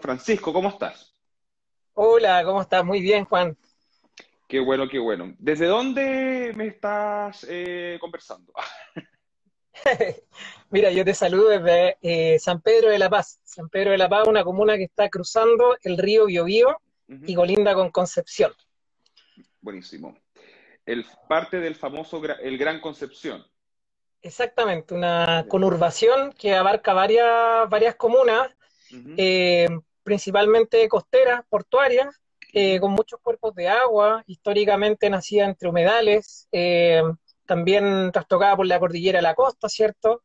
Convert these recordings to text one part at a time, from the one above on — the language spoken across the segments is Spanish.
Francisco, ¿cómo estás? Hola, ¿cómo estás? Muy bien, Juan. Qué bueno, qué bueno. ¿Desde dónde me estás eh, conversando? Mira, yo te saludo desde eh, San Pedro de la Paz. San Pedro de la Paz, una comuna que está cruzando el río Biobío y colinda con Concepción. Buenísimo. El, parte del famoso el Gran Concepción. Exactamente, una conurbación que abarca varias, varias comunas, eh, principalmente costeras, portuarias, eh, con muchos cuerpos de agua, históricamente nacida entre humedales, eh, también trastocada por la cordillera de la costa, ¿cierto?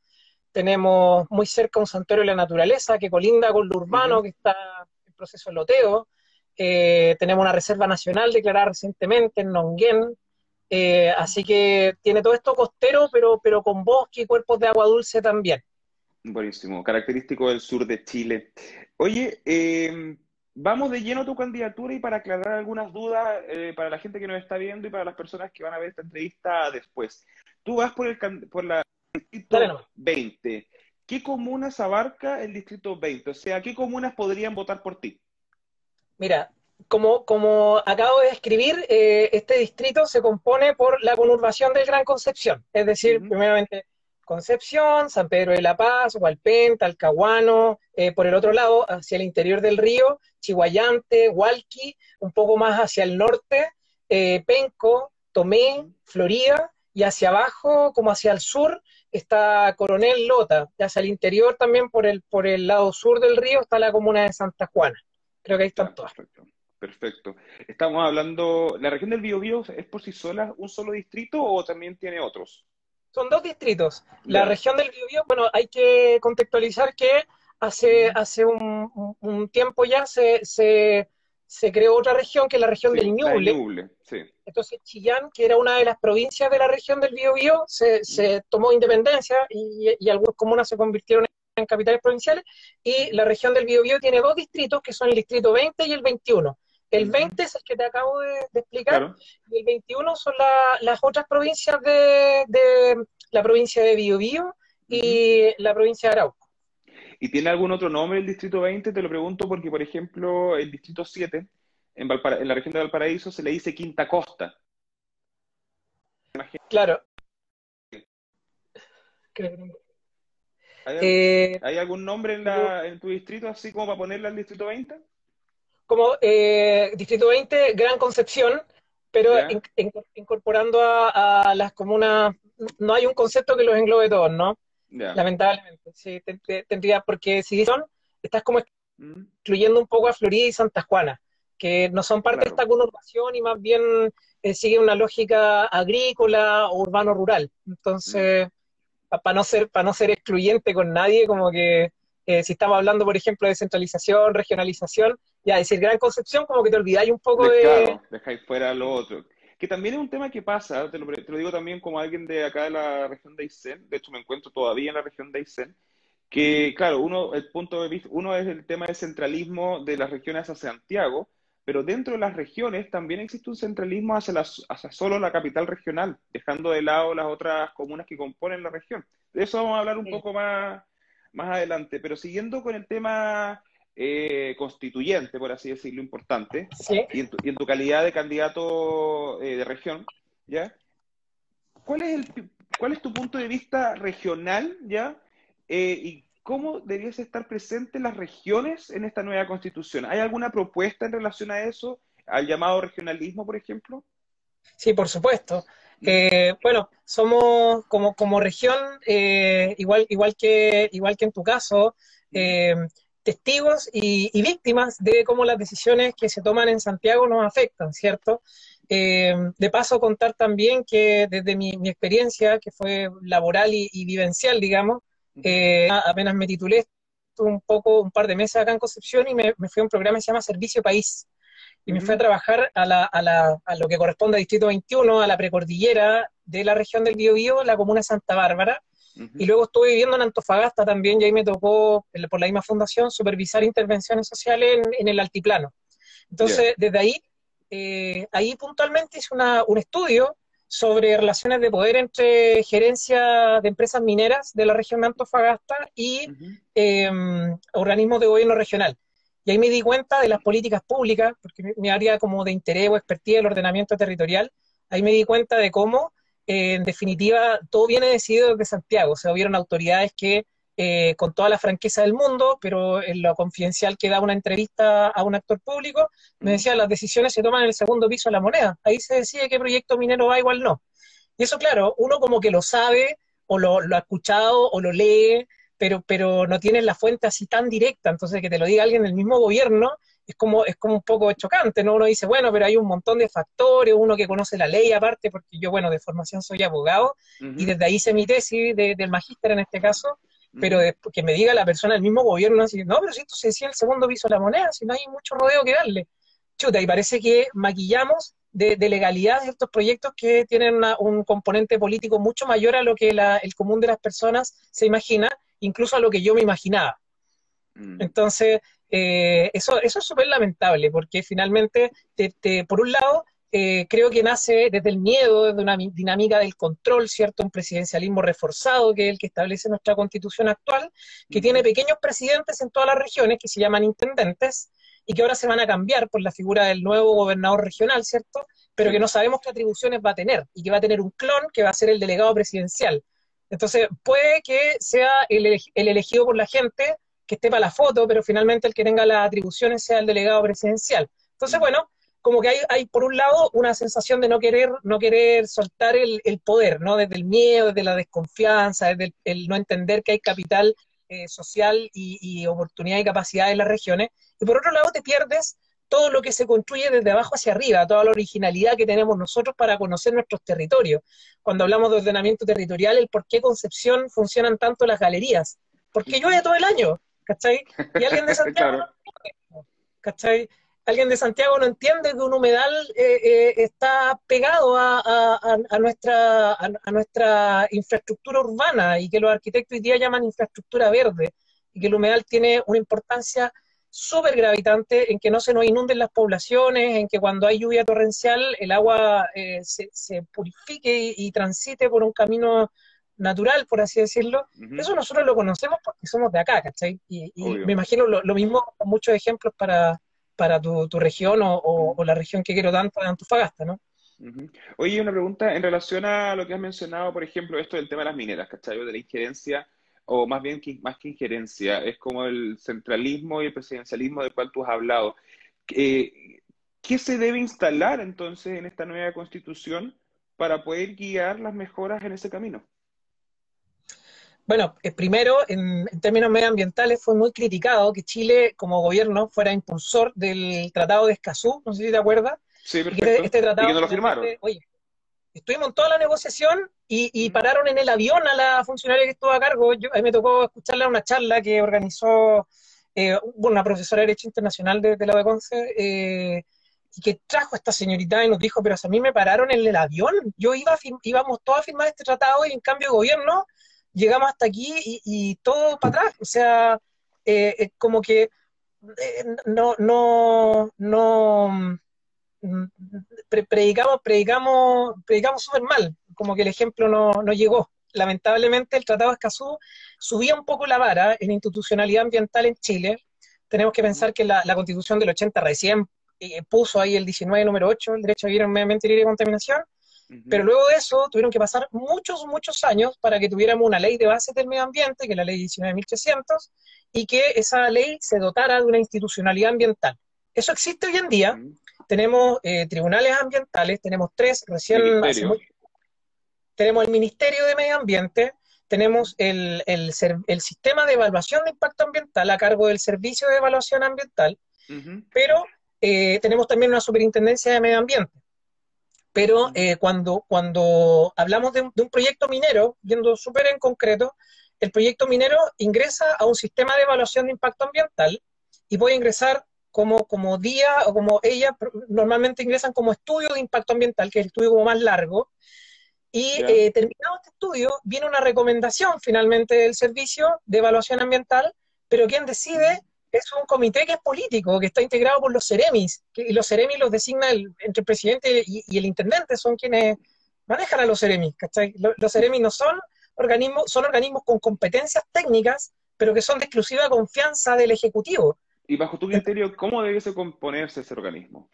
Tenemos muy cerca un santuario de la naturaleza que colinda con lo urbano, que está en proceso de loteo. tenemos una reserva nacional declarada recientemente en Nonguén, eh, así que tiene todo esto costero, pero, pero con bosque y cuerpos de agua dulce también. Buenísimo, característico del sur de Chile. Oye, em, vamos de lleno a tu candidatura y para aclarar algunas dudas eh, para la gente que nos está viendo y para las personas que van a ver esta entrevista después. Tú vas por, el, por la distrito 20. ¿Qué comunas abarca el distrito 20? O sea, ¿qué comunas podrían votar por ti? Mira, como, como acabo de escribir, eh, este distrito se compone por la conurbación del Gran Concepción, es decir, primeramente Concepción, San Pedro de la Paz, Hualpén, Talcahuano, eh, por el otro lado, hacia el interior del río, Chihuayante, Hualqui, un poco más hacia el norte, eh, Penco, Tomé, Florida, y hacia abajo, como hacia el sur, está Coronel Lota, y hacia el interior también, por el, por el lado sur del río, está la comuna de Santa Juana. Creo que ahí están todas. Perfecto. Estamos hablando, ¿la región del Biobío es por sí sola un solo distrito o también tiene otros? Son dos distritos. La región del Biobío, bueno, hay que contextualizar que hace, hace un, tiempo ya se, se, creó otra región que es la región del Ñuble. Entonces Chillán, que era una de las provincias de la región del Biobío, se, se tomó independencia y, y algunas comunas se convirtieron en capitales provinciales y la región del Biobío tiene dos distritos que son el distrito 20 y el 21. El 20 es el que te acabo de, explicar, y el 21 son las otras provincias de, la provincia de Biobío y la provincia de Arauco. ¿Y tiene algún otro nombre el distrito 20? Te lo pregunto porque, por ejemplo, el distrito 7, en, la región de Valparaíso, se le dice Quinta Costa. Claro. ¿Hay, eh, ¿Hay, algún nombre en, en, tu distrito así como para ponerle al distrito 20? Como eh, Distrito 20, Gran Concepción, pero incorporando a, las comunas, no hay un concepto que los englobe todos, ¿no? Lamentablemente, sí, tendría, porque si son, estás como mm. excluyendo un poco a Florida y Santa Juana, que no son parte de esta conurbación y más bien eh, siguen una lógica agrícola o urbano-rural. Entonces, mm. para no ser para no ser excluyente con nadie, como que eh, si estamos hablando, por ejemplo, de centralización, regionalización, ya decir Gran Concepción, como que te olvidáis un poco de. Claro, dejáis fuera lo otro. Que también es un tema que pasa, te lo, digo también como alguien de acá de la región de Aysén, de hecho me encuentro todavía en la región de Aysén, que claro, uno, el punto de vista, uno es el tema del centralismo de las regiones hacia Santiago, pero dentro de las regiones también existe un centralismo hacia, hacia solo la capital regional, dejando de lado las otras comunas que componen la región. De eso vamos a hablar un poco más, más adelante, pero siguiendo con el tema eh, constituyente, por así decirlo, importante, y, en tu, calidad de candidato eh, de región, ¿ya? ¿Cuál es, el, ¿Cuál es tu punto de vista regional, ¿ya? Eh, y cómo deberían estar presentes las regiones en esta nueva constitución? ¿Hay alguna propuesta en relación a eso, al llamado regionalismo, por ejemplo? Sí, por supuesto. bueno, somos como, como región, igual, igual, que, igual que en tu caso, testigos y, víctimas de cómo las decisiones que se toman en Santiago nos afectan, ¿cierto? Eh, de paso, contar también que desde mi, experiencia, que fue laboral y, vivencial, digamos, eh, apenas me titulé un poco, un par de meses acá en Concepción y me, fui a un programa que se llama Servicio País. Y me fui a trabajar a, la, a, la, a, lo que corresponde al Distrito 21, a la precordillera de la región del Biobío, la comuna Santa Bárbara, y luego estuve viviendo en Antofagasta también y ahí me tocó, por la misma fundación, supervisar intervenciones sociales en, el altiplano. Entonces, desde ahí, eh, ahí puntualmente hice un estudio sobre relaciones de poder entre gerencia de empresas mineras de la región de Antofagasta y em, organismos de gobierno regional. Y ahí me di cuenta de las políticas públicas, porque mi área como de interés o expertise del ordenamiento territorial, ahí me di cuenta de cómo, eh, en definitiva, todo viene decidido desde Santiago. O sea, hubieron autoridades que, eh, con toda la franqueza del mundo, pero en lo confidencial que da una entrevista a un actor público, me decían las decisiones se toman en el segundo piso de la moneda. Ahí se decide qué proyecto minero va, igual no. Y eso, claro, uno como que lo sabe, o lo, lo ha escuchado, o lo lee, pero, pero no tienes la fuente así tan directa, entonces que te lo diga alguien del mismo gobierno es como, es como un poco chocante, ¿no? Uno dice, bueno, pero hay un montón de factores, uno que conoce la ley aparte, porque yo, bueno, de formación soy abogado, y desde ahí hice mi tesis del magíster en este caso, pero que me diga la persona del mismo gobierno, así, no, pero si esto se decía el segundo piso de la moneda, si no hay mucho rodeo que darle. Chuta, y parece que maquillamos de, legalidad de estos proyectos que tienen un componente político mucho mayor a lo que el común de las personas se imagina, incluso a lo que yo me imaginaba. Mm. Entonces, eh, eso, eso es súper lamentable, porque finalmente, por un lado, eh, creo que nace desde el miedo, desde una dinámica del control, ¿cierto? Un presidencialismo reforzado, que es el que establece nuestra constitución actual, que tiene pequeños presidentes en todas las regiones que se llaman intendentes y que ahora se van a cambiar por la figura del nuevo gobernador regional, ¿cierto? Pero que no sabemos qué atribuciones va a tener y que va a tener un clon que va a ser el delegado presidencial. Entonces, puede que sea el, elegido por la gente que esté para la foto, pero finalmente el que tenga las atribuciones sea el delegado presidencial. Entonces, bueno, como que hay, por un lado una sensación de no querer, no querer soltar el, poder, ¿no? Desde el miedo, desde la desconfianza, desde el, no entender que hay capital eh, social y, y, oportunidad y capacidad en las regiones. Y por otro lado te pierdes todo lo que se construye desde abajo hacia arriba, toda la originalidad que tenemos nosotros para conocer nuestros territorios. Cuando hablamos de ordenamiento territorial, el por qué Concepción funcionan tanto las galerías. Porque llueve todo el año, ¿cachai? Y alguien de Santiago, no ¿cachai? Alguien de Santiago no entiende que un humedal eh, eh, está pegado a, nuestra, a nuestra infraestructura urbana y que los arquitectos hoy día llaman infraestructura verde y que el humedal tiene una importancia súper gravitante en que no se nos inunden las poblaciones, en que cuando hay lluvia torrencial el agua eh, se, purifique y, transite por un camino natural, por así decirlo. Eso nosotros lo conocemos porque somos de acá, ¿cachai? Y, me imagino lo, mismo con muchos ejemplos para, para tu, región o, la región que quiero tanto de Antofagasta, ¿no? Oye, una pregunta en relación a lo que has mencionado, por ejemplo, esto del tema de las mineras, ¿cachai? De la injerencia o más bien que, más que injerencia, es como el centralismo y el presidencialismo del cual tú has hablado. Eh, ¿Qué se debe instalar entonces en esta nueva constitución para poder guiar las mejoras en ese camino? Bueno, eh, primero, en, términos medioambientales, fue muy criticado que Chile, como gobierno, fuera impulsor del Tratado de Escazú, no sé si te acuerdas. Sí, perfecto. Este, tratado, y que no lo firmaron. Oye, estuvimos en toda la negociación y, pararon en el avión a la funcionaria que estuvo a cargo. Yo, a mí me tocó escucharle una charla que organizó eh, una profesora de Derecho Internacional de, la UECONCE eh, y que trajo a esta señorita y nos dijo, pero a mí me pararon en el avión. Yo iba íbamos todos a firmar este tratado y en cambio de gobierno llegamos hasta aquí y, todo para atrás. O sea, eh, como que eh, no, no, no predicamos, predicamos, predicamos súper mal, como que el ejemplo no, no, llegó. Lamentablemente el Tratado de Escazú subía un poco la vara en institucionalidad ambiental en Chile. Tenemos que pensar que la, la Constitución del 80 recién eh, puso ahí el 19 número 8, el derecho a vivir en medio ambiente libre de contaminación, pero luego de eso tuvieron que pasar muchos, muchos años para que tuviéramos una ley de base del medio ambiente, que es la ley 19.300, y que esa ley se dotara de una institucionalidad ambiental. Eso existe hoy en día, tenemos eh, tribunales ambientales, tenemos tres, recién tenemos el Ministerio de Medio Ambiente, tenemos el, el, sistema de evaluación de impacto ambiental a cargo del Servicio de Evaluación Ambiental, pero eh, tenemos también una superintendencia de medio ambiente. Pero eh, cuando, cuando hablamos de un, proyecto minero, yendo súper en concreto, el proyecto minero ingresa a un sistema de evaluación de impacto ambiental y puede ingresar como, como día o como ella, normalmente ingresan como estudio de impacto ambiental, que es el estudio como más largo, y eh, terminado este estudio, viene una recomendación finalmente del servicio de evaluación ambiental, pero quien decide es un comité que es político, que está integrado por los CEREMIS, que, y los CEREMIS los designa entre el presidente y, el intendente, son quienes manejan a los CEREMIS, ¿cachai? Los, los CEREMIS no son organismos, son organismos con competencias técnicas, pero que son de exclusiva confianza del Ejecutivo. Y bajo tu criterio, ¿cómo debiese componerse ese organismo?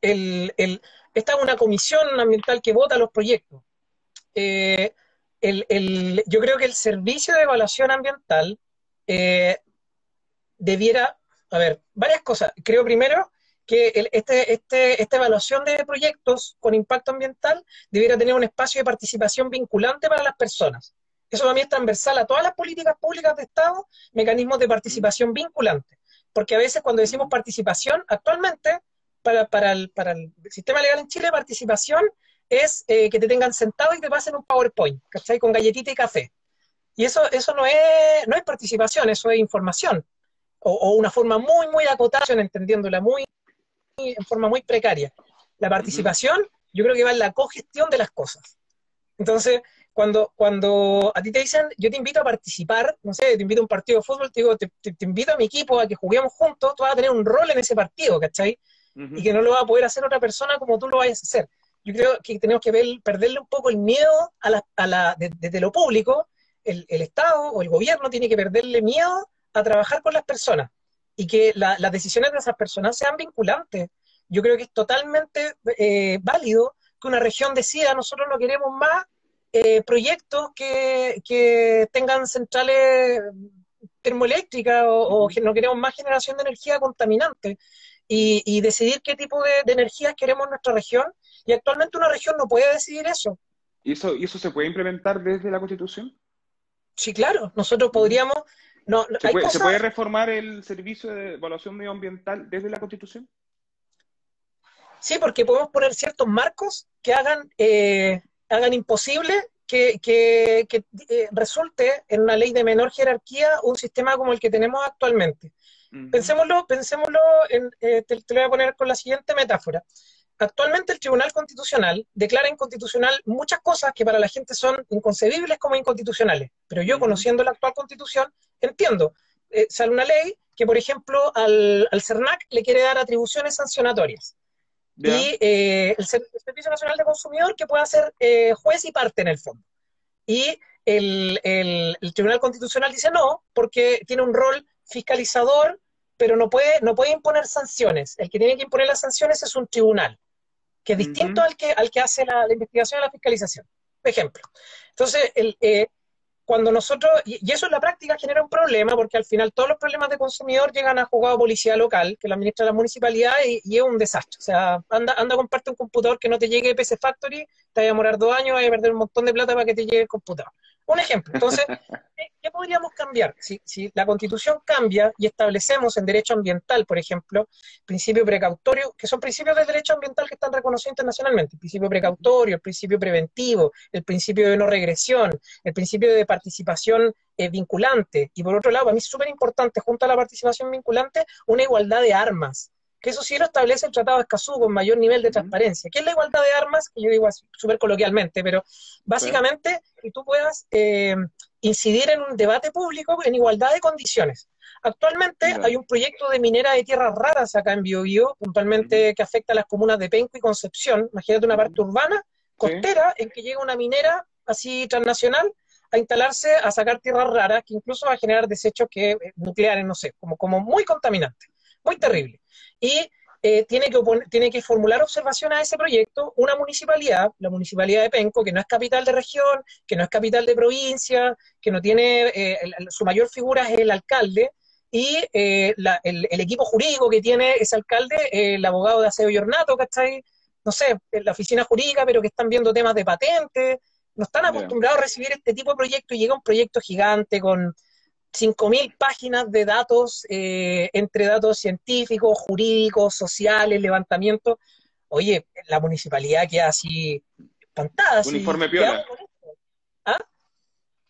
El, el, esta es una comisión ambiental que vota los proyectos. Eh, el, yo creo que el servicio de evaluación ambiental eh, debiera, a ver, varias cosas. Creo primero que este, este, esta evaluación de proyectos con impacto ambiental debiera tener un espacio de participación vinculante para las personas. Eso también es transversal a todas las políticas públicas de Estado, mecanismos de participación vinculante. Porque a veces cuando decimos participación, actualmente, para, para, el, para el sistema legal en Chile, participación es eh, que te tengan sentado y te pasen un PowerPoint, ¿cachai? Con galletita y café. Y eso, eso no, es, no es participación, eso es información. O, o una forma muy, muy acotada, entendiéndola muy, en forma muy precaria. La participación, yo creo que va en la cogestión de las cosas. Entonces, cuando, cuando a ti te dicen, yo te invito a participar, no sé, te invito a un partido de fútbol, te digo, te, invito a mi equipo a que juguemos juntos, tú vas a tener un rol en ese partido, ¿cachai? Y que no lo va a poder hacer otra persona como tú lo vayas a hacer. Yo creo que tenemos que ver, perderle un poco el miedo a la, a la, desde lo público, el, el, Estado o el gobierno tiene que perderle miedo a trabajar con las personas y que las decisiones de esas personas sean vinculantes. Yo creo que es totalmente eh, válido que una región decida, nosotros no queremos más eh, proyectos que, que, tengan centrales termoeléctricas o, que no queremos más generación de energía contaminante y, y decidir qué tipo de, de, energías queremos en nuestra región. Y actualmente una región no puede decidir eso. ¿Y eso, ¿Y eso se puede implementar desde la Constitución? Sí, claro. Nosotros podríamos no, ¿Se, puede, reformar el servicio de evaluación medioambiental desde la Constitución? Sí, porque podemos poner ciertos marcos que hagan, eh, hagan imposible que, que, eh, resulte en una ley de menor jerarquía un sistema como el que tenemos actualmente. Pensémoslo, pensémoslo en, eh, te, te, lo voy a poner con la siguiente metáfora. Actualmente el Tribunal Constitucional declara inconstitucional muchas cosas que para la gente son inconcebibles como inconstitucionales, pero yo conociendo la actual constitución entiendo, eh, sale una ley que, por ejemplo, al, al, CERNAC le quiere dar atribuciones sancionatorias. Y eh, el, Servicio Nacional de Consumidor que pueda ser eh, juez y parte en el fondo. Y el, el, el, Tribunal Constitucional dice no, porque tiene un rol fiscalizador, pero no puede, no puede imponer sanciones. El que tiene que imponer las sanciones es un tribunal, que es distinto uh -huh. al, que, al que hace la, la, investigación y la fiscalización. Ejemplo. Entonces, el, eh, cuando nosotros, y eso en la práctica genera un problema, porque al final todos los problemas de consumidor llegan a juzgado policía local, que la administra la municipalidad, y, y, es un desastre. O sea, anda, anda a comparte un computador que no te llegue PC Factory, te va a demorar dos años, vas a perder un montón de plata para que te llegue el computador. Un ejemplo. Entonces, ¿qué podríamos cambiar? Si, si, la constitución cambia y establecemos en derecho ambiental, por ejemplo, principio precautorio, que son principios del derecho ambiental que están reconocidos internacionalmente, el principio precautorio, el principio preventivo, el principio de no regresión, el principio de participación eh, vinculante, y por otro lado, a mí es súper importante, junto a la participación vinculante, una igualdad de armas que eso sí lo establece el Tratado de Escazú con mayor nivel de transparencia. ¿Qué es la igualdad de armas? Que yo digo súper coloquialmente, pero básicamente que tú puedas eh, incidir en un debate público en igualdad de condiciones. Actualmente hay un proyecto de minera de tierras raras acá en Biobío, puntualmente uh -huh. que afecta a las comunas de Penco y Concepción. Imagínate una parte urbana, costera, sí. en que llega una minera así transnacional a instalarse a sacar tierras raras, que incluso va a generar desechos que, eh, nucleares, no sé, como, como muy contaminantes, muy terrible y eh, tiene, que tiene que formular observaciones a ese proyecto una municipalidad, la municipalidad de Penco, que no es capital de región, que no es capital de provincia, que no tiene, eh, el, su mayor figura es el alcalde, y eh, la, el, el, equipo jurídico que tiene ese alcalde, el abogado de aseo y ornato, ¿cachai? No sé, la oficina jurídica, pero que están viendo temas de patentes, no están acostumbrados a recibir este tipo de proyectos y llega un proyecto gigante con 5.000 páginas de datos, eh, entre datos científicos, jurídicos, sociales, levantamientos. Oye, la municipalidad queda así espantada. Un informe piola. ¿Ah?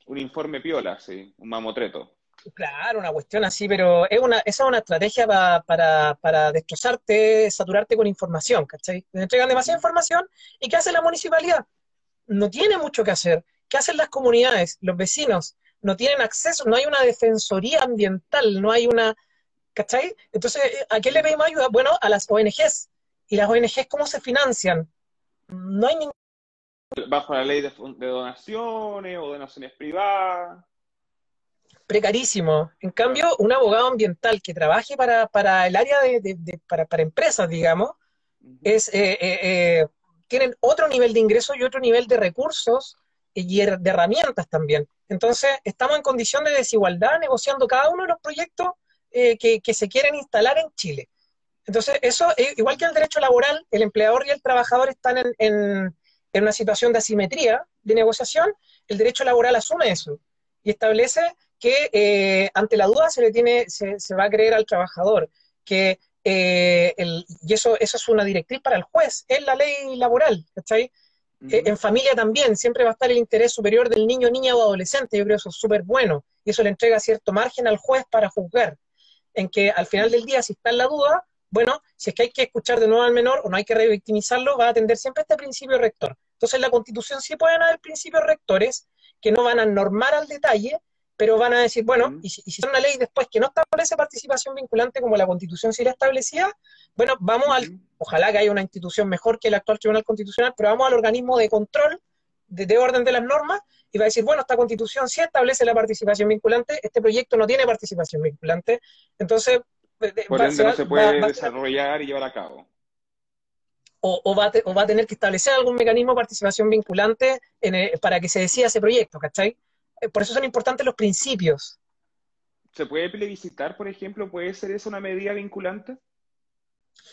Un informe piola, sí, un mamotreto. Claro, una cuestión así, pero es una, esa es una estrategia pa, para, para destrozarte, saturarte con información, ¿cachai? Te entregan demasiada información y ¿qué hace la municipalidad? No tiene mucho que hacer. ¿Qué hacen las comunidades, los vecinos? No tienen acceso, no hay una defensoría ambiental, no hay una, ¿cachai? Entonces, ¿a qué le pedimos ayuda? Bueno, a las ONGs. ¿Y las ONGs cómo se financian? No hay ningún... Bajo la ley de, de donaciones o donaciones privadas. precarísimo. En cambio, un abogado ambiental que trabaje para, para el área de, para, para, empresas, digamos, es, eh, eh, eh, tienen otro nivel de ingresos y otro nivel de recursos y de herramientas también. Entonces, estamos en condición de desigualdad negociando cada uno de los proyectos que, que, se quieren instalar en Chile. Entonces, eso, igual que el derecho laboral, el empleador y el trabajador están en, en, una situación de asimetría de negociación, el derecho laboral asume eso y establece que eh, ante la duda se le tiene, se, va a creer al trabajador, que eh, y eso, eso es una directriz para el juez, es la ley laboral, ¿cachai? Eh, en familia también, siempre va a estar el interés superior del niño, niña o adolescente, yo creo que eso es súper bueno, y eso le entrega cierto margen al juez para juzgar, en que al final del día, si está en la duda, bueno, si es que hay que escuchar de nuevo al menor o no hay que revictimizarlo, va a atender siempre este principio rector. Entonces, en la Constitución sí pueden haber principios rectores que no van a normar al detalle, pero van a decir, bueno, y si, y una ley después que no establece participación vinculante como la Constitución sí la establecía, bueno, vamos al, ojalá que haya una institución mejor que el actual Tribunal Constitucional, pero vamos al organismo de control, de, orden de las normas, y va a decir, bueno, esta Constitución sí establece la participación vinculante, este proyecto no tiene participación vinculante, entonces... Por ende no se puede desarrollar y llevar a cabo. O, va o, va a tener que establecer algún mecanismo de participación vinculante para que se decida ese proyecto, ¿cachai? Eh, por eso son importantes los principios. ¿Se puede plebiscitar, por ejemplo? ¿Puede ser eso una medida vinculante?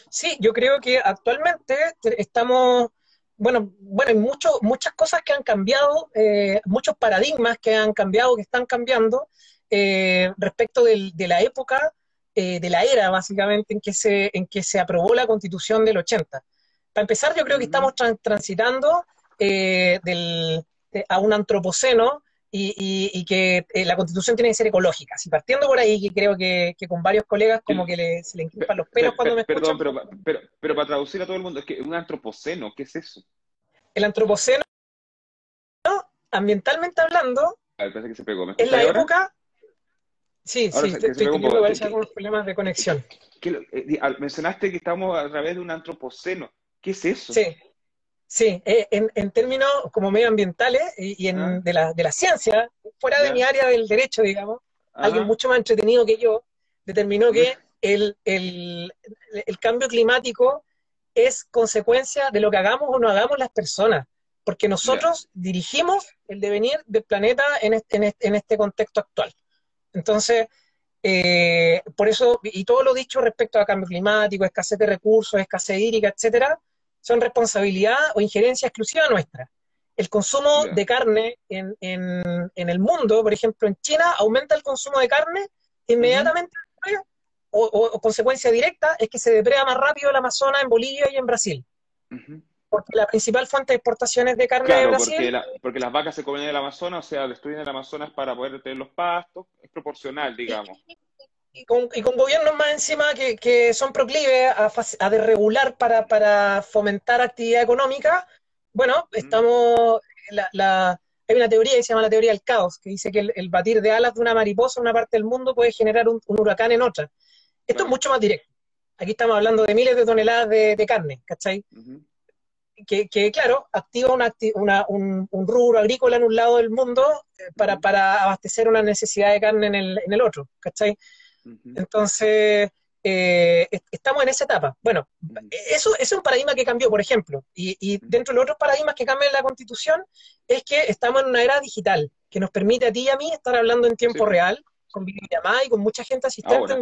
Sí, yo creo que actualmente estamos, bueno, bueno, hay mucho, muchas cosas que han cambiado, eh, muchos paradigmas que han cambiado, que están cambiando eh, respecto de la época, de la era básicamente en que, se, en que se aprobó la constitución del 80. Para empezar, yo creo que estamos transitando del, a un antropoceno y, que eh, la constitución tiene que ser ecológica. Si partiendo por ahí, que creo que, con varios colegas como que se le encrespan los pelos cuando me Perdón, pero, pero, pero, para traducir a todo el mundo, es que un antropoceno, ¿qué es eso? El antropoceno, ambientalmente hablando, a ver, que se pegó. en la época... Sí, sí, estoy teniendo algunos problemas de conexión. Eh, mencionaste que estamos a través de un antropoceno. ¿Qué es eso? Sí. Sí, eh, en, términos como medioambientales y, en, ah. de, la, de la ciencia, fuera de mi área del derecho, digamos, alguien mucho más entretenido que yo determinó que el, el, el, cambio climático es consecuencia de lo que hagamos o no hagamos las personas, porque nosotros dirigimos el devenir del planeta en este, en este, contexto actual. Entonces, eh, por eso, y todo lo dicho respecto a cambio climático, escasez de recursos, escasez hídrica, etcétera, son responsabilidad o injerencia exclusiva nuestra. El consumo de carne en, el mundo, por ejemplo, en China, aumenta el consumo de carne, inmediatamente, o, consecuencia directa, es que se depreda más rápido el Amazonas en Bolivia y en Brasil. Porque la principal fuente de exportaciones de carne de Brasil... Porque, porque las vacas se comen en el Amazonas, o sea, destruyen el Amazonas para poder tener los pastos, es proporcional, digamos y con, y con gobiernos más encima que, que son proclives a, a desregular para, para, fomentar actividad económica, bueno, estamos, la, la, hay una teoría que se llama la teoría del caos, que dice que el, batir de alas de una mariposa en una parte del mundo puede generar un, huracán en otra. Esto es mucho más directo. Aquí estamos hablando de miles de toneladas de, de carne, ¿cachai? que, que, claro, activa una, una, un, un, rubro agrícola en un lado del mundo eh, para, para abastecer una necesidad de carne en el, en el otro, ¿cachai? Entonces, eh, estamos en esa etapa. Bueno, eso, es un paradigma que cambió, por ejemplo, y, dentro de los otros paradigmas que cambian en la Constitución es que estamos en una era digital que nos permite a ti y a mí estar hablando en tiempo real, con videollamada y con mucha gente asistente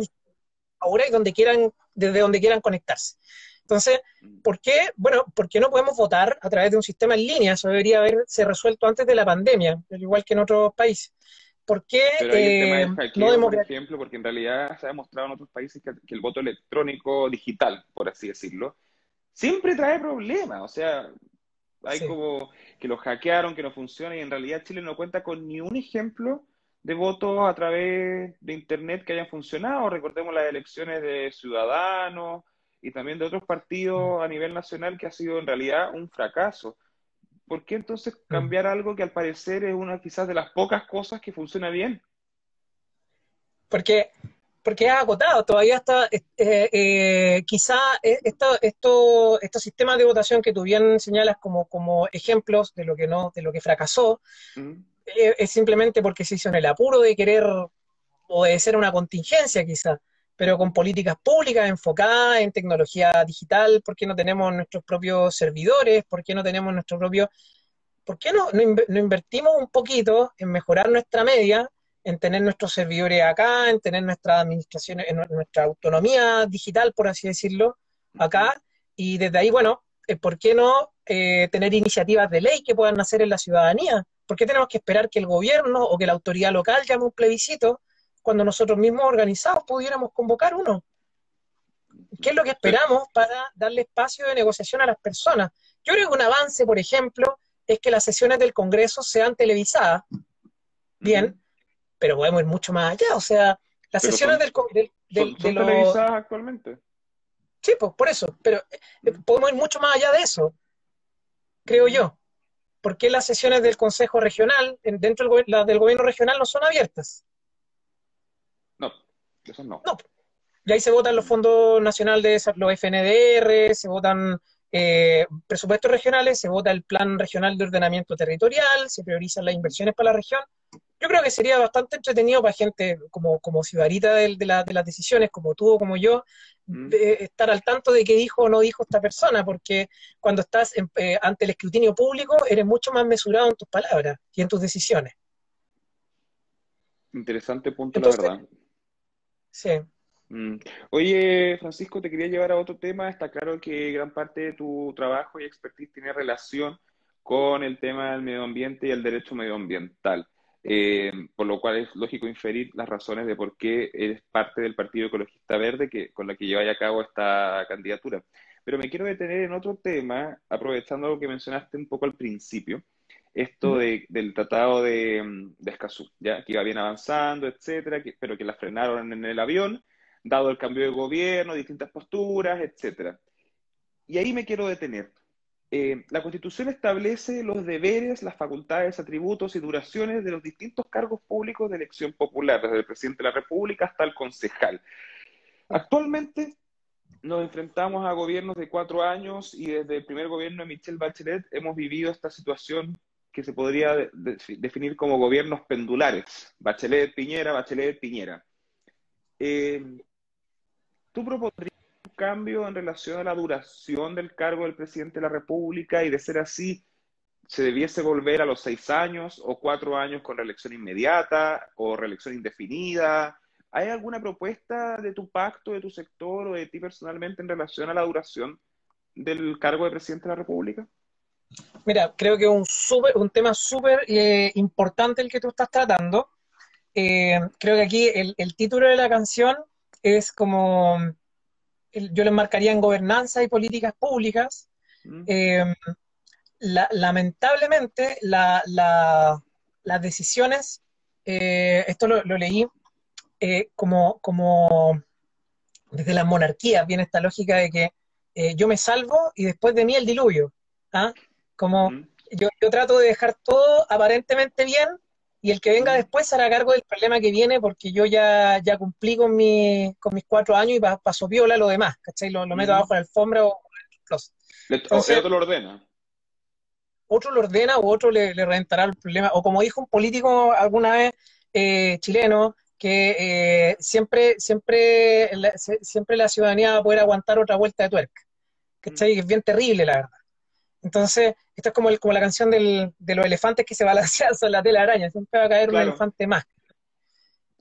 ahora. y donde quieran, desde donde quieran conectarse. Entonces, ¿por qué? Bueno, porque no podemos votar a través de un sistema en línea? Eso debería haberse resuelto antes de la pandemia, igual que en otros países. ¿Por qué eh, no por ejemplo, porque en realidad se ha demostrado en otros países que, el voto electrónico digital, por así decirlo, siempre trae problemas. O sea, hay como que lo hackearon, que no funciona, y en realidad Chile no cuenta con ni un ejemplo de voto a través de Internet que hayan funcionado. Recordemos las elecciones de Ciudadanos y también de otros partidos a nivel nacional que ha sido en realidad un fracaso. ¿Por qué entonces mm. cambiar algo que al parecer es una quizás de las pocas cosas que funciona bien? Porque, porque es agotado, todavía está, eh, eh, quizá eh, esto, esto, estos sistemas de votación que tú bien señalas como, como ejemplos de lo que no, de lo que fracasó, es simplemente porque se hizo en el apuro de querer obedecer a una contingencia quizás, pero con políticas públicas enfocadas en tecnología digital, ¿por qué no tenemos nuestros propios servidores? ¿Por qué no tenemos nuestro propio... ¿Por qué no, no invertimos un poquito en mejorar nuestra media, en tener nuestros servidores acá, en tener nuestra administración, en nuestra autonomía digital, por así decirlo, acá? Y desde ahí, bueno, eh, ¿por qué no eh, tener iniciativas de ley que puedan nacer en la ciudadanía? ¿Por qué tenemos que esperar que el gobierno o que la autoridad local llame un plebiscito cuando nosotros mismos organizados pudiéramos convocar uno? ¿Qué es lo que esperamos para darle espacio de negociación a las personas? Yo creo que un avance, por ejemplo, es que las sesiones del Congreso sean televisadas. Bien, pero podemos ir mucho más allá. O sea, las sesiones del Congreso. ¿Son, televisadas actualmente? Sí, pues por eso. Pero eh, podemos ir mucho más allá de eso, creo yo. ¿Por qué las sesiones del Consejo Regional, dentro del, del gobierno regional, no son abiertas? No, eso no. No. Y ahí se votan los fondos nacionales de los FNDR, se votan eh, presupuestos regionales, se vota el plan regional de ordenamiento territorial, se priorizan las inversiones para la región. Yo creo que sería bastante entretenido para gente como, como ciudadanita de, de, las decisiones, como tú o como yo, mm. estar al tanto de qué dijo o no dijo esta persona, porque cuando estás eh, ante el escrutinio público eres mucho más mesurado en tus palabras y en tus decisiones. Interesante punto, la verdad. Sí. Mm. Oye, Francisco, te quería llevar a otro tema. Está claro que gran parte de tu trabajo y expertise tiene relación con el tema del medio ambiente y el derecho medioambiental. Eh, por lo cual es lógico inferir las razones de por qué eres parte del Partido Ecologista Verde que, con la que lleváis a cabo esta candidatura. Pero me quiero detener en otro tema, aprovechando lo que mencionaste un poco al principio, esto del tratado de, de, Escazú, ¿ya? que iba bien avanzando, etcétera, pero que la frenaron en el avión, dado el cambio de gobierno, distintas posturas, etcétera. Y ahí me quiero detener. Eh, la Constitución establece los deberes, las facultades, atributos y duraciones de los distintos cargos públicos de elección popular, desde el presidente de la República hasta el concejal. Actualmente nos enfrentamos a gobiernos de cuatro años y desde el primer gobierno de Michelle Bachelet hemos vivido esta situación que se podría definir como gobiernos pendulares. Bachelet, Piñera, Bachelet, Piñera. Eh, ¿Tú propondrías cambio en relación a la duración del cargo del presidente de la República y de ser así, se debiese volver a los seis años o cuatro años con reelección inmediata o reelección indefinida. ¿Hay alguna propuesta de tu pacto, de tu sector o de ti personalmente en relación a la duración del cargo de presidente de la República? Mira, creo que es un, un tema súper eh, importante el que tú estás tratando. Eh, creo que aquí el, el, título de la canción es como yo le marcaría en gobernanza y políticas públicas. Mm. Eh, lamentablemente, las decisiones, esto lo, leí como, como desde las monarquías, viene esta lógica de que yo me salvo y después de mí el diluvio. ¿ah? Como mm. yo, yo trato de dejar todo aparentemente bien y el que venga después se hará cargo del problema que viene porque yo ya, ya cumplí con, mi, con mis cuatro años y paso viola lo demás, ¿cachai? Lo, meto abajo en la alfombra o Entonces, otro lo ordena. Otro lo ordena o otro le, le reventará el problema. O como dijo un político alguna vez eh, chileno, que eh, siempre, siempre, la, siempre la ciudadanía va a poder aguantar otra vuelta de tuerca. ¿Cachai? Que es bien terrible, la verdad. Entonces, esto es como, el, como la canción del, de los elefantes que se balancean sobre la tela araña, siempre va a caer un elefante más.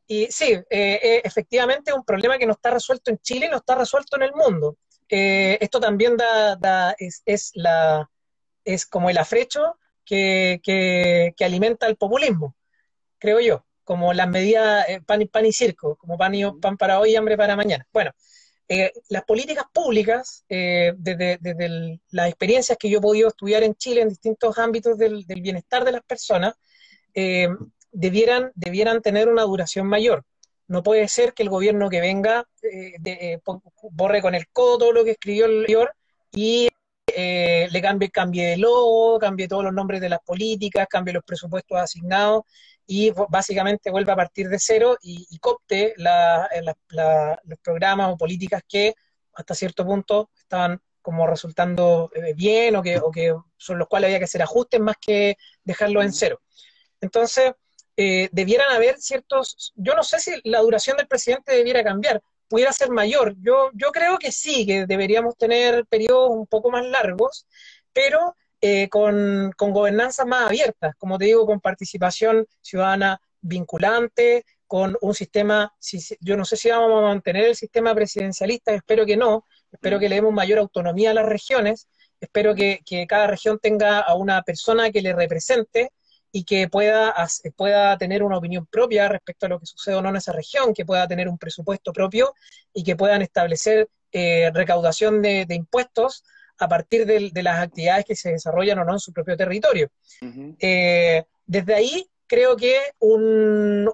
Y sí, eh, eh, efectivamente es un problema que no está resuelto en Chile y no está resuelto en el mundo. Eh, esto también da, da es, es, la, es como el afrecho que, que, que, alimenta el populismo, creo yo, como las medidas pan, pan y circo, como pan, y, pan para hoy y hambre para mañana. Bueno, eh, las políticas públicas, eh, desde, las experiencias que yo he podido estudiar en Chile en distintos ámbitos del, bienestar de las personas, eh, debieran, debieran tener una duración mayor. No puede ser que el gobierno que venga borre con el codo todo lo que escribió el mayor y le cambie, cambie de logo, cambie todos los nombres de las políticas, cambie los presupuestos asignados y básicamente vuelve a partir de cero y, copte eh, los programas o políticas que hasta cierto punto estaban como resultando eh, bien o que, o que son los cuales había que hacer ajustes más que dejarlo en cero. Entonces, eh, debieran haber ciertos, yo no sé si la duración del presidente debiera cambiar, pudiera ser mayor. Yo, yo creo que sí, que deberíamos tener periodos un poco más largos, pero eh, con, con gobernanzas más abiertas, como te digo, con participación ciudadana vinculante, con un sistema, yo no sé si vamos a mantener el sistema presidencialista, espero que no, espero que le demos mayor autonomía a las regiones, espero que, que cada región tenga a una persona que le represente y que pueda, pueda tener una opinión propia respecto a lo que sucede o no en esa región, que pueda tener un presupuesto propio y que puedan establecer eh, recaudación de, impuestos a partir de, las actividades que se desarrollan o no en su propio territorio. Eh, desde ahí creo que un,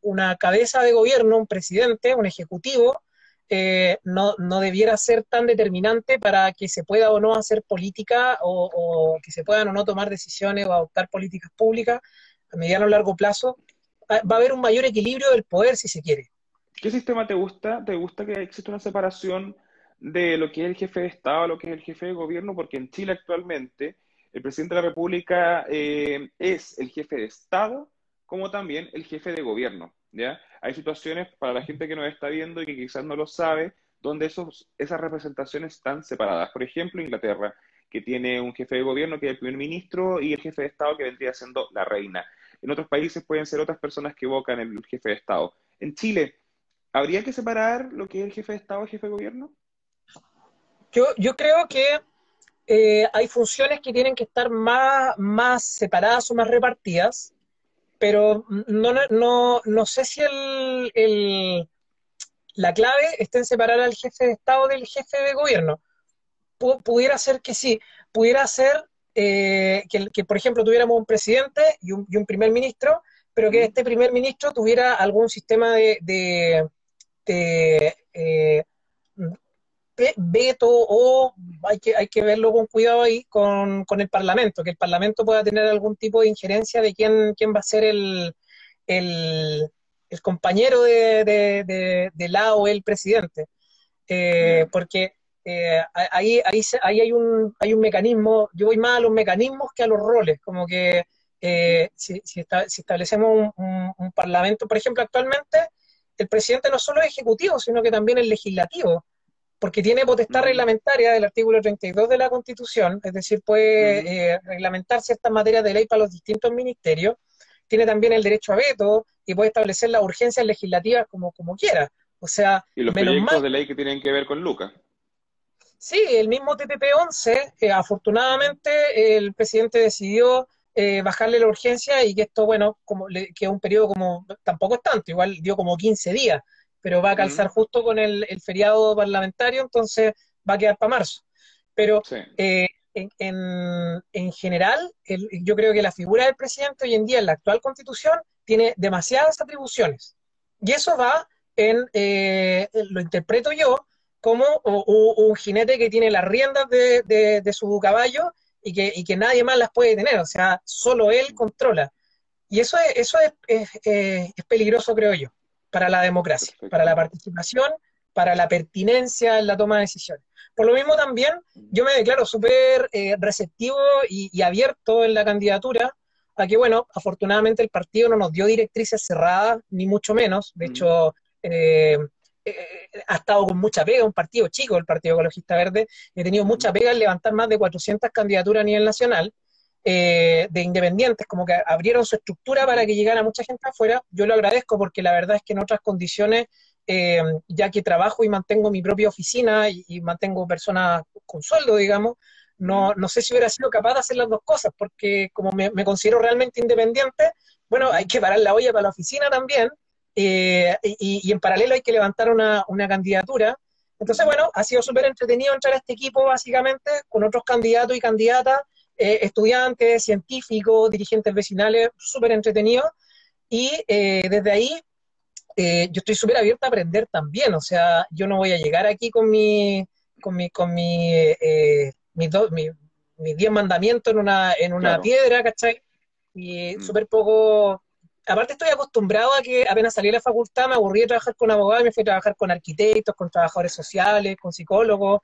una cabeza de gobierno, un presidente, un ejecutivo, eh, no, no, debiera ser tan determinante para que se pueda o no hacer política o, que se puedan o no tomar decisiones o adoptar políticas públicas a mediano o largo plazo. Va a haber un mayor equilibrio del poder si se quiere. ¿Qué sistema te gusta? ¿Te gusta que exista una separación de lo que es el jefe de Estado lo que es el jefe de gobierno? Porque en Chile actualmente el presidente de la República eh, es el jefe de Estado como también el jefe de gobierno. ¿ya? Hay situaciones para la gente que nos está viendo y que quizás no lo sabe, donde esos, esas representaciones están separadas. Por ejemplo, Inglaterra, que tiene un jefe de gobierno que es el primer ministro y el jefe de Estado que vendría siendo la reina. En otros países pueden ser otras personas que evocan el jefe de Estado. En Chile, ¿habría que separar lo que es el jefe de Estado y el jefe de gobierno? Yo, yo creo que eh, hay funciones que tienen que estar más, más separadas o más repartidas pero no, no, no sé si el, la clave está en separar al jefe de Estado del jefe de gobierno. pudiera ser que sí, pudiera ser eh, que, por ejemplo, tuviéramos un presidente y un, y un, primer ministro, pero que este primer ministro tuviera algún sistema de, de, eh, veto o hay que, hay que verlo con cuidado ahí con, el Parlamento, que el Parlamento pueda tener algún tipo de injerencia de quién, quién va a ser el, el, compañero de, de, de, la o el presidente. Eh, porque eh, ahí, ahí, ahí hay, un, hay un mecanismo, yo voy más a los mecanismos que a los roles, como que eh, si, si, establecemos un, un, parlamento, por ejemplo, actualmente el presidente no solo es ejecutivo, sino que también es legislativo porque tiene potestad reglamentaria del artículo 32 de la Constitución, es decir, puede eh, reglamentar ciertas materias de ley para los distintos ministerios, tiene también el derecho a veto y puede establecer las urgencias legislativas como, como quiera. O sea, y los proyectos de ley que tienen que ver con Lucas. Sí, el mismo TPP-11, eh, afortunadamente el presidente decidió eh, bajarle la urgencia y que esto, bueno, como que un periodo como, tampoco es tanto, igual dio como 15 días, pero va a calzar justo con el, feriado parlamentario, entonces va a quedar para marzo. Pero eh, en, general, yo creo que la figura del presidente hoy en día en la actual constitución tiene demasiadas atribuciones. Y eso va en, eh, lo interpreto yo, como un jinete que tiene las riendas de, su caballo y que, y que, nadie más las puede tener, o sea, solo él controla. Y eso eso es, es peligroso, creo yo para la democracia, para la participación, para la pertinencia en la toma de decisiones. Por lo mismo también, yo me declaro súper eh, receptivo y, abierto en la candidatura a que, bueno, afortunadamente el partido no nos dio directrices cerradas, ni mucho menos. De hecho, eh, eh, ha estado con mucha pega, un partido chico, el Partido Ecologista Verde, he tenido mucha pega en levantar más de 400 candidaturas a nivel nacional, eh, de independientes, como que abrieron su estructura para que llegara mucha gente afuera. Yo lo agradezco porque la verdad es que en otras condiciones, eh, ya que trabajo y mantengo mi propia oficina y, mantengo personas con sueldo, digamos, no, no, sé si hubiera sido capaz de hacer las dos cosas, porque como me, considero realmente independiente, bueno, hay que parar la olla para la oficina también, eh, y, en paralelo hay que levantar una, una candidatura. Entonces, bueno, ha sido súper entretenido entrar a este equipo, básicamente, con otros candidatos y candidatas eh, estudiantes, científicos, dirigentes vecinales, súper entretenidos. Y eh, desde ahí eh, yo estoy súper abierta a aprender también. O sea, yo no voy a llegar aquí con mi, con mi, con mi, mis, mis diez mandamientos en una, en una piedra, ¿cachai? Y mm. súper poco aparte estoy acostumbrado a que apenas salí de la facultad me aburrí de trabajar con abogados y me fui a trabajar con arquitectos, con trabajadores sociales, con psicólogos,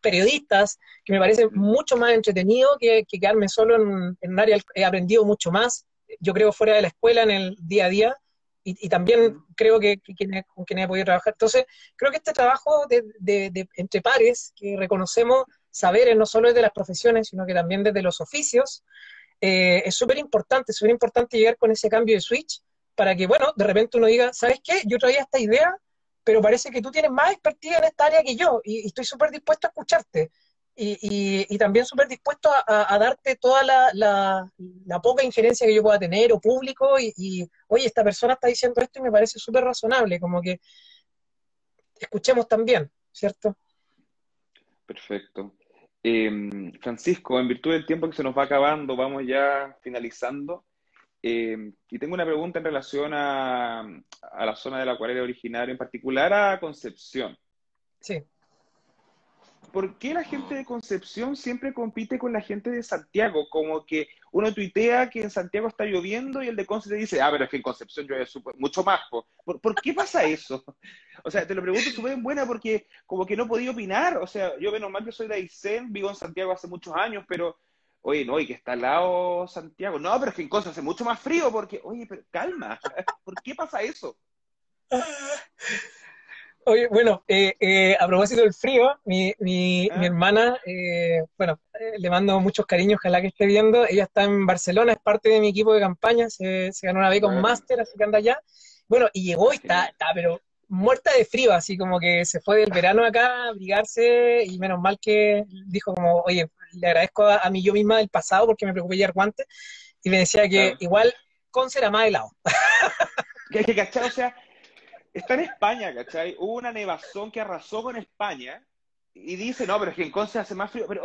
periodistas, que me parece mucho más entretenido que, quedarme solo en, un área. He aprendido mucho más yo creo, fuera de la escuela en el día a día, y, también creo que, con quienes he podido trabajar. Entonces, creo que este trabajo de, entre pares, que reconocemos saberes no solo desde las profesiones, sino que también desde los oficios, eh, es súper importante, súper importante llegar con ese cambio de switch para que, bueno, de repente uno diga, ¿sabes qué? Yo traía esta idea, pero parece que tú tienes más expertise en esta área que yo y, estoy súper dispuesto a escucharte. Y, y, también súper dispuesto a, darte toda la, la, poca injerencia que yo pueda tener o público y, oye, esta persona está diciendo esto y me parece súper razonable, como que escuchemos también, ¿cierto? Perfecto. Em, Francisco, en virtud del tiempo que se nos va acabando, vamos ya finalizando. Em, y tengo una pregunta en relación a, a la zona de la acuarela originaria, en particular a Concepción. Sí. ¿Por qué la gente de Concepción siempre compite con la gente de Santiago? Como que uno tuitea que en Santiago está lloviendo y el de Concepción dice, ah, pero es que en Concepción llueve mucho más. ¿Por, qué pasa eso? O sea, te lo pregunto súper buena porque como que no podía opinar. O sea, yo menos mal que soy de Aysén, vivo en Santiago hace muchos años, pero oye, no, y que está al lado Santiago. No, pero es que en Concepción hace mucho más frío porque, oye, pero calma, ¿por qué pasa eso? Oye, bueno, eh, eh, a propósito del frío, mi, mi, mi ah. hermana, eh, bueno, le mando muchos cariños, ojalá que esté viendo. Ella está en Barcelona, es parte de mi equipo de campaña, se, ganó una beca, un máster, así que anda allá. Bueno, y llegó y está, está, pero muerta de frío, así como que se fue del verano acá a abrigarse y menos mal que dijo como, oye, le agradezco a, mí yo misma del pasado porque me preocupé llevar guantes y me decía que igual Conce era más helado. que, que, ¿cachai? O sea, está en España, ¿cachai? Hubo una nevazón que arrasó con España y dice, no, pero es que en Conce hace más frío. Pero,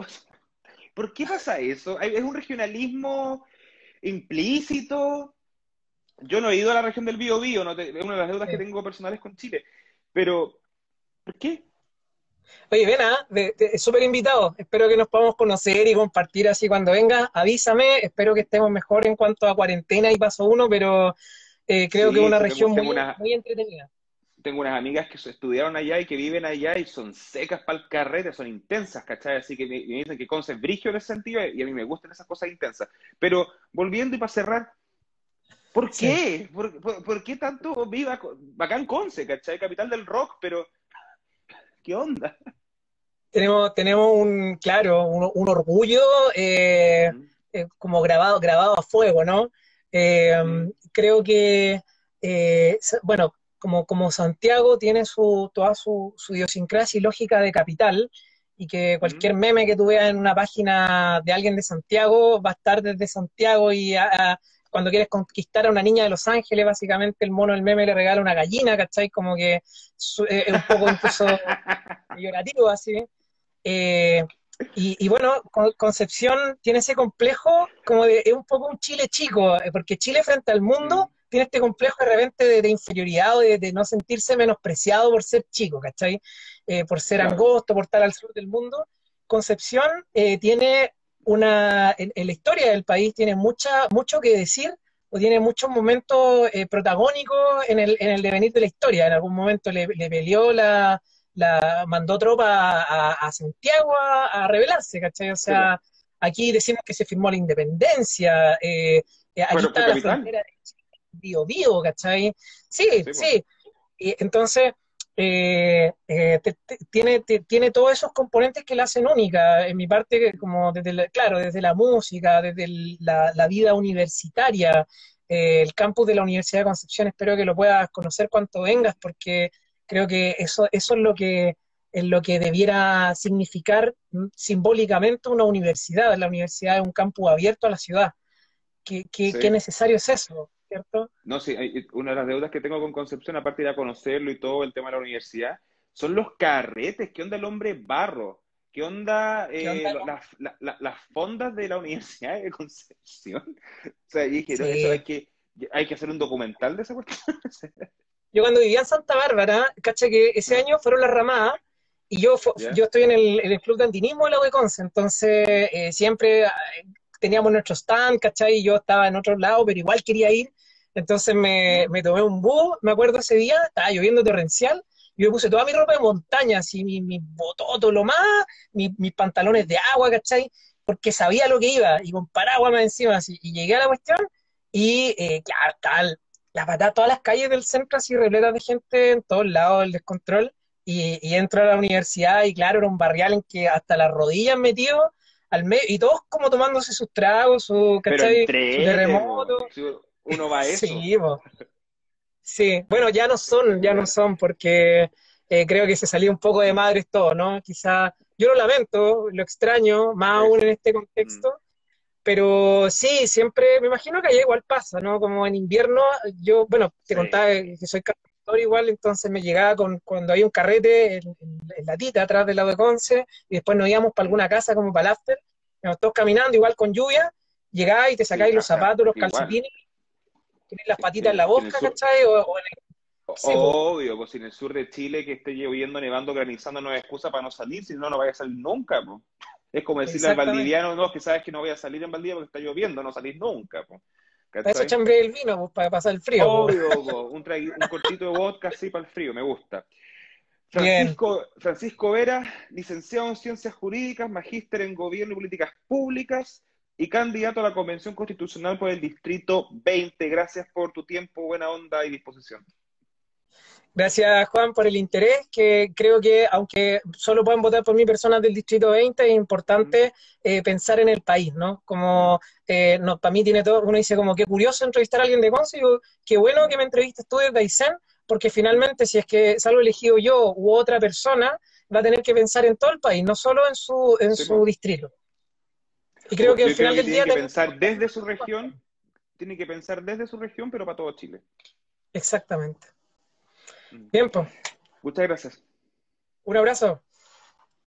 ¿por qué pasa eso? ¿Es un regionalismo implícito? Yo no he ido a la región del Bío no es una de las deudas que tengo personales con Chile. Pero, ¿por qué? Oye, ven, ¿ah? súper invitado. Espero que nos podamos conocer y compartir así cuando venga. Avísame. Espero que estemos mejor en cuanto a cuarentena y paso uno, pero eh, creo que es una región muy entretenida tengo unas amigas que estudiaron allá y que viven allá y son secas para el carrete, son intensas, ¿cachai? Así que me, dicen que Conce es brigio en ese sentido y a mí me gustan esas cosas intensas. Pero volviendo y para cerrar, ¿por qué? ¿Por, qué tanto viva bacán Conce, ¿cachai? Capital del rock, pero ¿qué onda? Tenemos, tenemos un, claro, un, orgullo eh, eh, como grabado, grabado a fuego, ¿no? Eh, creo que, bueno, como, como Santiago tiene su, toda su, su idiosincrasia y lógica de capital, y que cualquier meme que tú veas en una página de alguien de Santiago va a estar desde Santiago y cuando quieres conquistar a una niña de Los Ángeles, básicamente el mono del meme le regala una gallina, ¿cachai? Como que eh, es un poco incluso llorativo así. Eh, y, y, bueno, Concepción tiene ese complejo como de, es un poco un Chile chico, eh, porque Chile frente al mundo tiene este complejo de repente de, inferioridad o de, no sentirse menospreciado por ser chico, ¿cachai? Eh, por ser angosto, por estar al sur del mundo. Concepción eh, tiene una, en, la historia del país tiene mucha, mucho que decir o tiene muchos momentos eh, protagónicos en el, en el devenir de la historia. En algún momento le, peleó la, la, mandó tropa a, Santiago a, rebelarse, ¿cachai? O sea, aquí decimos que se firmó la independencia, aquí está la frontera de bio bio, ¿cachai? Sí, sí. Y entonces, eh, eh, tiene, tiene todos esos componentes que la hacen única. En mi parte, como desde, claro, desde la música, desde la, vida universitaria, eh, el campus de la Universidad de Concepción, espero que lo puedas conocer cuanto vengas, porque creo que eso, eso es lo que es lo que debiera significar mm, simbólicamente una universidad. La universidad es un campus abierto a la ciudad. ¿Qué, qué necesario es eso? ¿Cierto? No, sí, una de las deudas que tengo con Concepción, aparte de conocerlo y todo el tema de la universidad, son los carretes. ¿Qué onda el hombre barro? ¿Qué onda, eh, las fondas de la Universidad de Concepción? O sea, dije, eso hay que, hay que hacer un documental de esa cuestión. yo cuando vivía en Santa Bárbara, caché que ese año fueron las ramadas, y yo, yo estoy en el, club de antinismo de la UECONCE, entonces eh, siempre teníamos nuestro stand, ¿cachai? Y yo estaba en otro lado, pero igual quería ir. Entonces me, me tomé un búho, me acuerdo ese día, estaba lloviendo torrencial, y yo puse toda mi ropa de montaña, así, mi, mi bototo, lo más, mis pantalones de agua, ¿cachai? Porque sabía lo que iba, y con paraguas más encima, así, y llegué a la cuestión, y eh, claro, tal, la patada, todas las calles del centro así repletas de gente en todos lados, el descontrol, y, y entro a la universidad y claro, era un barrial en que hasta las rodillas metido al medio, y todos como tomándose sus tragos, su, ¿cachai? su terremoto. Uno va a eso. Sí, sí, bueno, ya no son, ya no son, porque eh, creo que se salió un poco de madres todo, ¿no? Quizá, yo lo lamento, lo extraño, más aún en este contexto, mm. pero sí, siempre, me imagino que allá igual pasa, ¿no? Como en invierno, yo, bueno, te contaba que soy cantor igual, entonces me llegaba con, cuando hay un carrete en, la tita atrás del lado de Conce, y después nos íbamos para alguna casa como para el after, todos caminando igual con lluvia, llegaba y te sacáis los zapatos, los calcetines, tienes las patitas en la boca, ¿cachai? O, en el Obvio, pues en el sur de Chile que esté lloviendo, nevando, granizando, no es excusa para no salir, si no, no vaya a salir nunca. Pues. Es como decirle al valdiviano, no, que sabes que no voy a salir en Valdivia porque está lloviendo, no salís nunca. Pues. Para eso chambre el vino, pues, para pasar el frío. Obvio, un, un cortito de vodka así para el frío, me gusta. Francisco, Francisco Vera, licenciado en Ciencias Jurídicas, magíster en Gobierno y Políticas Públicas y candidato a la Convención Constitucional por el Distrito 20. Gracias por tu tiempo, buena onda y disposición. Gracias, Juan, por el interés, que creo que aunque solo puedan votar por mí personas del Distrito 20, es importante eh, pensar en el país, ¿no? Como, eh, no, para mí tiene todo, uno dice como, qué curioso entrevistar a alguien de Conce, qué bueno que me entrevistes tú desde Aysén, porque finalmente si es que salgo elegido yo u otra persona, va a tener que pensar en todo el país, no solo en su, en su distrito. Y creo que al final del día... Tiene que pensar desde su región, tiene que pensar desde su región, pero para todo Chile. Exactamente. Tiempo. Muchas gracias. Un abrazo.